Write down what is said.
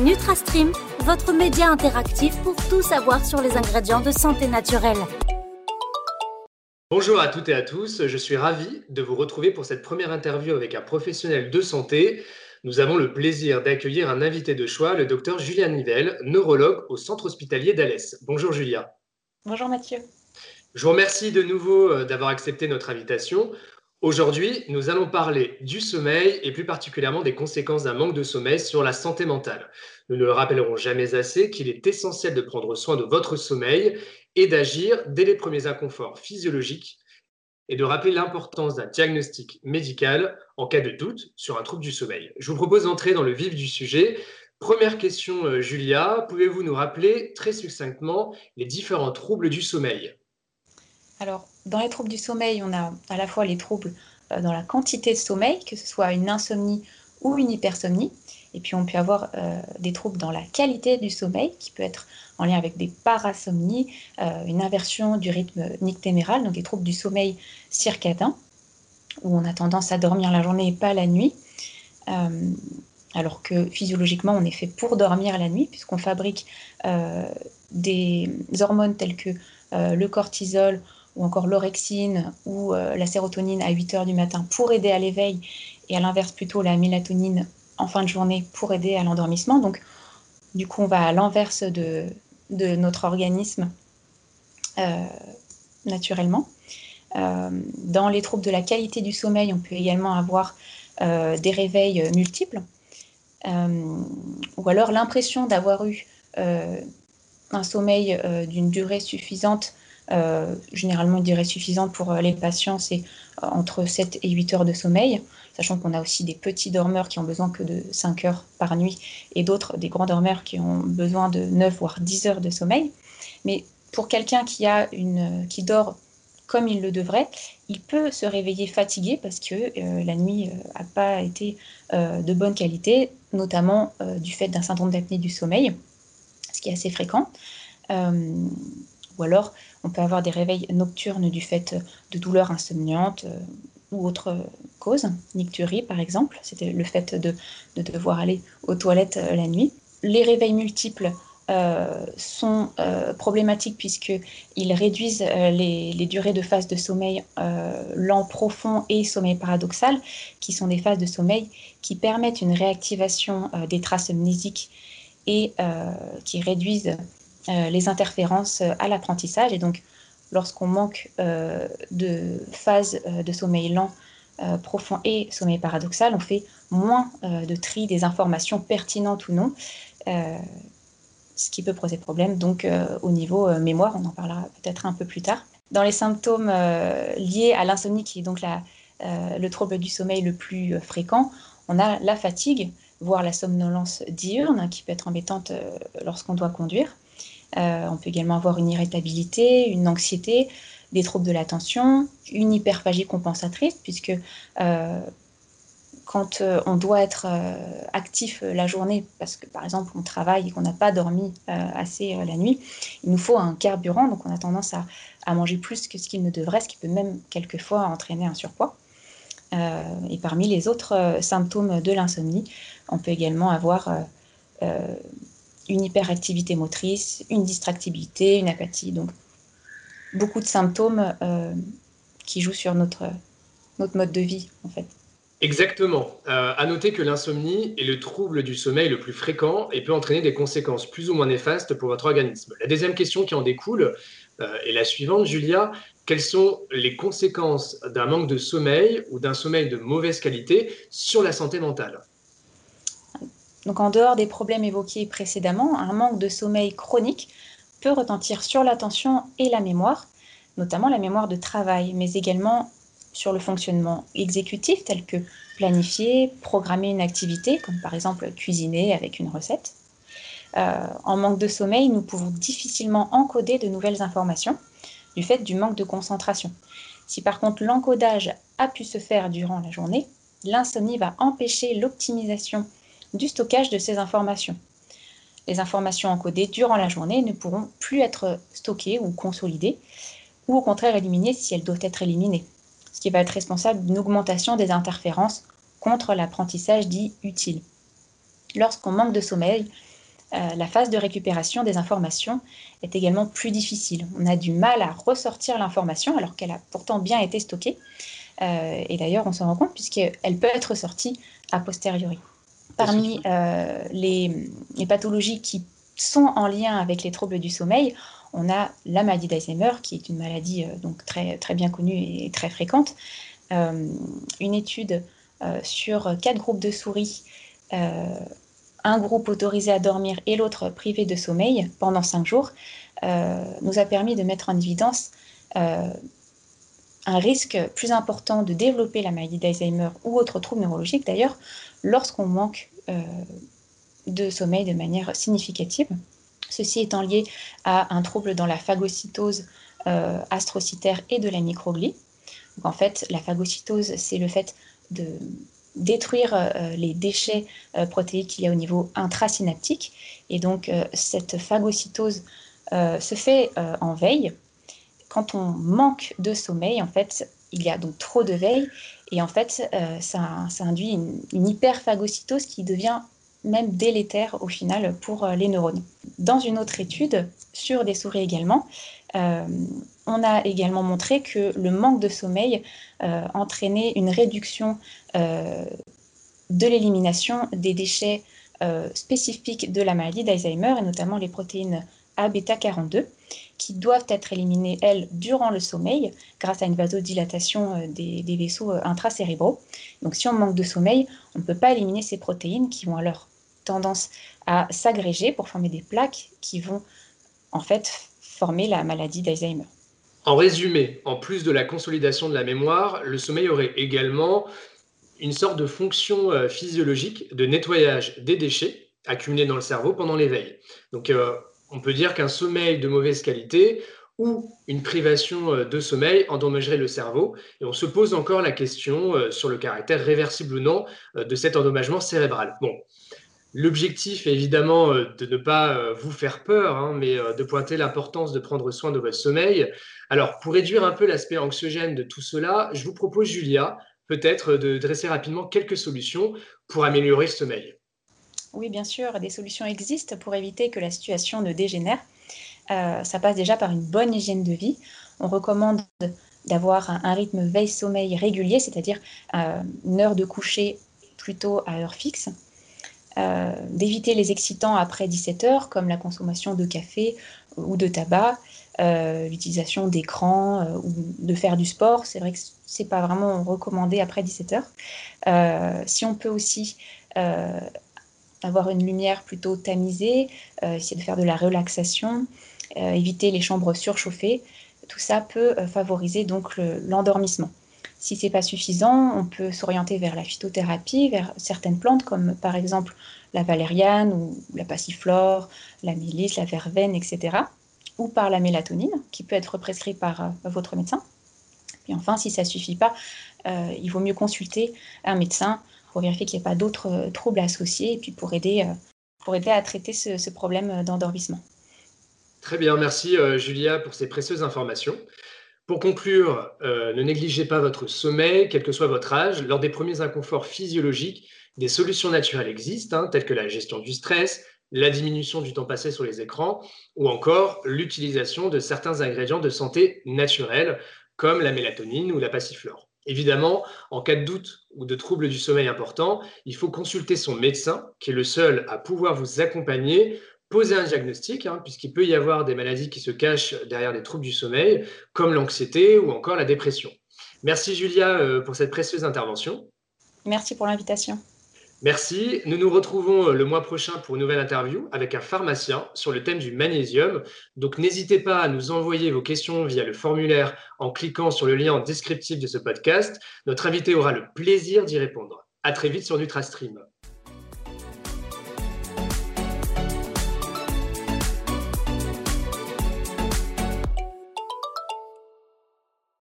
NutraStream, votre média interactif pour tout savoir sur les ingrédients de santé naturelle. Bonjour à toutes et à tous, je suis ravi de vous retrouver pour cette première interview avec un professionnel de santé. Nous avons le plaisir d'accueillir un invité de choix, le docteur Julia Nivelle, neurologue au centre hospitalier d'Alès. Bonjour Julia. Bonjour Mathieu. Je vous remercie de nouveau euh, d'avoir accepté notre invitation. Aujourd'hui, nous allons parler du sommeil et plus particulièrement des conséquences d'un manque de sommeil sur la santé mentale. Nous ne le rappellerons jamais assez qu'il est essentiel de prendre soin de votre sommeil et d'agir dès les premiers inconforts physiologiques et de rappeler l'importance d'un diagnostic médical en cas de doute sur un trouble du sommeil. Je vous propose d'entrer dans le vif du sujet. Première question, euh, Julia, pouvez-vous nous rappeler très succinctement les différents troubles du sommeil? Alors, dans les troubles du sommeil, on a à la fois les troubles euh, dans la quantité de sommeil, que ce soit une insomnie ou une hypersomnie. Et puis, on peut avoir euh, des troubles dans la qualité du sommeil, qui peut être en lien avec des parasomnies, euh, une inversion du rythme nictéméral, donc des troubles du sommeil circadien, où on a tendance à dormir la journée et pas la nuit. alors que physiologiquement, on est fait pour dormir la nuit, puisqu'on fabrique des hormones telles que le cortisol ou encore l'orexine ou euh, la sérotonine à 8 heures du matin pour aider à l'éveil et à l'inverse plutôt la mélatonine en fin de journée pour aider à l'endormissement. Donc du coup on va à l'inverse de, notre organisme euh, naturellement. Euh, dans les troubles de la qualité du sommeil, on peut également avoir des réveils multiples ou alors l'impression d'avoir eu un sommeil d'une durée suffisante généralement une durée suffisante pour euh, les patients, c'est euh, entre 7 et 8 heures de sommeil, sachant qu'on a aussi des petits dormeurs qui ont besoin que de 5 heures par nuit et d'autres, des grands dormeurs qui ont besoin de 9 voire 10 heures de sommeil. Mais pour quelqu'un qui, a une, qui dort comme il le devrait, il peut se réveiller fatigué parce que la nuit n'a pas été de bonne qualité, notamment du fait d'un syndrome d'apnée du sommeil, ce qui est assez fréquent. Ou alors on peut avoir des réveils nocturnes du fait de douleurs insomniantes euh, ou autres causes, nicturie par exemple, c'était le fait de, devoir aller aux toilettes euh, la nuit. Les réveils multiples euh, sont problématiques puisqu'ils réduisent les, durées de phase de sommeil lent profond et sommeil paradoxal, qui sont des phases de sommeil qui permettent une réactivation des traces amnésiques et qui réduisent euh, les interférences euh, à l'apprentissage. Et donc, lorsqu'on manque euh, de phases de sommeil lent, profond et sommeil paradoxal, on fait moins de tri des informations pertinentes ou non, ce qui peut poser problème. Donc, au niveau mémoire, on en parlera peut-être un peu plus tard. Dans les symptômes liés à l'insomnie, qui est donc le trouble du sommeil le plus fréquent, on a la fatigue, voire la somnolence diurne, qui peut être embêtante lorsqu'on doit conduire. Euh, on peut également avoir une irritabilité, une anxiété, des troubles de l'attention, une hyperphagie compensatrice, puisque euh, quand euh, on doit être actif la journée, parce que par exemple on travaille et qu'on n'a pas dormi assez la nuit, il nous faut un carburant, donc on a tendance à, manger plus que ce qu'il ne devrait, ce qui peut même quelquefois entraîner un surpoids. et parmi les autres symptômes de l'insomnie, on peut également avoir une hyperactivité motrice, une distractibilité, une apathie. Donc, beaucoup de symptômes euh, qui jouent sur notre, notre mode de vie, en fait. Exactement. Euh, à noter que l'insomnie est le trouble du sommeil le plus fréquent et peut entraîner des conséquences plus ou moins néfastes pour votre organisme. La deuxième question qui en découle euh, est la suivante, Julia. Quelles sont les conséquences d'un manque de sommeil ou d'un sommeil de mauvaise qualité sur la santé mentale? Donc en dehors des problèmes évoqués précédemment, un manque de sommeil chronique peut retentir sur l'attention et la mémoire, notamment la mémoire de travail, mais également sur le fonctionnement exécutif tel que planifier, programmer une activité, comme par exemple cuisiner avec une recette. Euh, en manque de sommeil, nous pouvons difficilement encoder de nouvelles informations du fait du manque de concentration. Si par contre l'encodage a pu se faire durant la journée, l'insomnie va empêcher l'optimisation du stockage de ces informations. Les informations encodées durant la journée ne pourront plus être stockées ou consolidées, ou au contraire éliminées si elles doivent être éliminées, ce qui va être responsable d'une augmentation des interférences contre l'apprentissage dit utile. Lorsqu'on manque de sommeil, la phase de récupération des informations est également plus difficile. On a du mal à ressortir l'information alors qu'elle a pourtant bien été stockée. et d'ailleurs, on s'en rend compte puisqu'elle peut être sortie a posteriori. Parmi les, les pathologies qui sont en lien avec les troubles du sommeil, on a la maladie d'Alzheimer, qui est une maladie euh, donc très, très bien connue et très fréquente. Euh, une étude euh, sur quatre groupes de souris, un groupe autorisé à dormir et l'autre privé de sommeil pendant cinq jours, nous a permis de mettre en évidence un risque plus important de développer la maladie d'Alzheimer ou autre trouble neurologique d'ailleurs lorsqu'on manque de sommeil de manière significative. Ceci étant lié à un trouble dans la phagocytose euh, astrocytaire et de la microglie. en fait, la phagocytose, c'est le fait de détruire euh, les déchets euh, protéiques qu'il y a au niveau intrasynaptique. Et donc, cette phagocytose se fait en veille. Quand on manque de sommeil, en fait, il y a donc trop de veille. Et en fait, ça, induit une, hyperphagocytose qui devient même délétère au final pour euh, les neurones. Dans une autre étude, sur des souris également, euh, on a également montré que le manque de sommeil euh, entraînait une réduction de l'élimination des déchets spécifiques de la maladie d'Alzheimer, et notamment les protéines A-bêta-42, qui doivent être éliminées, elles, durant le sommeil, grâce à une vasodilatation des, des vaisseaux intracérébraux. Donc si on manque de sommeil, on ne peut pas éliminer ces protéines qui vont alors tendance à s'agréger pour former des plaques qui vont en fait former la maladie d'Alzheimer. En résumé, en plus de la consolidation de la mémoire, le sommeil aurait également une sorte de fonction euh, physiologique de nettoyage des déchets accumulés dans le cerveau pendant l'éveil. Donc euh, on peut dire qu'un sommeil de mauvaise qualité ou une privation euh, de sommeil endommagerait le cerveau. Et on se pose encore la question sur le caractère réversible ou non de cet endommagement cérébral. Bon, L'objectif est évidemment euh, de ne pas euh, vous faire peur, hein, mais euh, de pointer l'importance de prendre soin de votre sommeil. Alors, pour réduire un peu l'aspect anxiogène de tout cela, je vous propose, Julia, peut-être de dresser rapidement quelques solutions pour améliorer le sommeil. Oui, bien sûr, des solutions existent pour éviter que la situation ne dégénère. ça passe déjà par une bonne hygiène de vie. On recommande d'avoir un, rythme veille-sommeil régulier, c'est-à-dire une heure de coucher plutôt à heure fixe euh, d'éviter les excitants après 17 heures, comme la consommation de café ou de tabac, euh, l'utilisation d'écran euh, ou de faire du sport. C'est vrai que c'est pas vraiment recommandé après 17 heures. si on peut aussi avoir une lumière plutôt tamisée, essayer de faire de la relaxation, éviter les chambres surchauffées, tout ça peut favoriser donc l'endormissement. Si ce n'est pas suffisant, on peut s'orienter vers la phytothérapie, vers certaines plantes comme par exemple la valériane ou la passiflore, la mélisse, la verveine, etc. Ou par la mélatonine qui peut être prescrite par euh, votre médecin. Et enfin, si ça ne suffit pas, euh, il vaut mieux consulter un médecin pour vérifier qu'il n'y a pas d'autres euh, troubles associés et puis pour aider, pour aider à traiter ce, problème d'endormissement. Très bien, merci Julia pour ces précieuses informations. Pour conclure, euh, ne négligez pas votre sommeil, quel que soit votre âge. Lors des premiers inconforts physiologiques, des solutions naturelles existent, hein, telles que la gestion du stress, la diminution du temps passé sur les écrans, ou encore l'utilisation de certains ingrédients de santé naturels, comme la mélatonine ou la passiflore. Évidemment, en cas de doute ou de trouble du sommeil important, il faut consulter son médecin, qui est le seul à pouvoir vous accompagner poser un diagnostic, hein, puisqu'il peut y avoir des maladies qui se cachent derrière des troubles du sommeil, comme l'anxiété ou encore la dépression. Merci Julia euh, pour cette précieuse intervention. Merci pour l'invitation. Merci. Nous nous retrouvons euh, le mois prochain pour une nouvelle interview avec un pharmacien sur le thème du magnésium. Donc n'hésitez pas à nous envoyer vos questions via le formulaire en cliquant sur le lien en descriptif de ce podcast. Notre invité aura le plaisir d'y répondre. À très vite sur NutraStream.